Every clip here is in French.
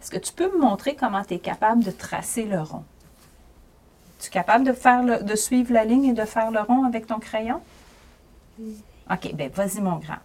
Est-ce que tu peux me montrer comment tu es capable de tracer le rond? Es-tu capable de, faire le- de suivre la ligne et de faire le rond avec ton crayon? OK, bien, vas-y, mon grand.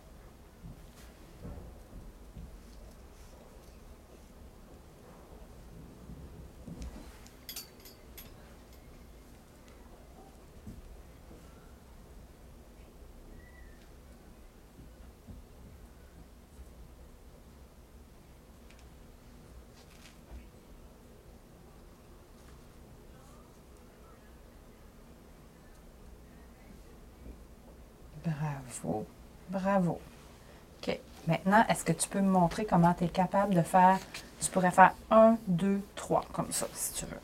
Bravo. Bravo. OK. Maintenant, est-ce que tu peux me montrer comment tu es capable de faire? Tu pourrais faire un, deux, trois, comme ça, si tu veux.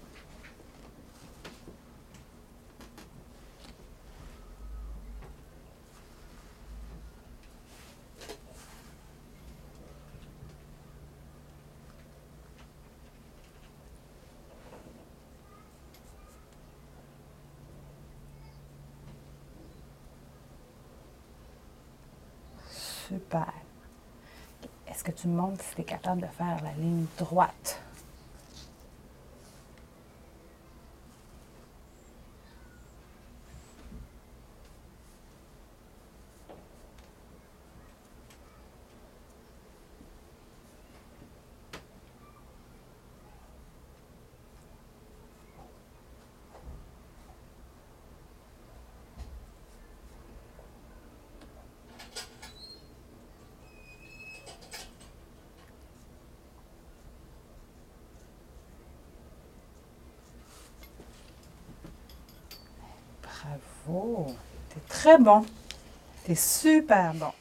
Super. Est-ce que tu me montres si tu es capable de faire la ligne droite? Bravo. T'es très bon. T'es super bon.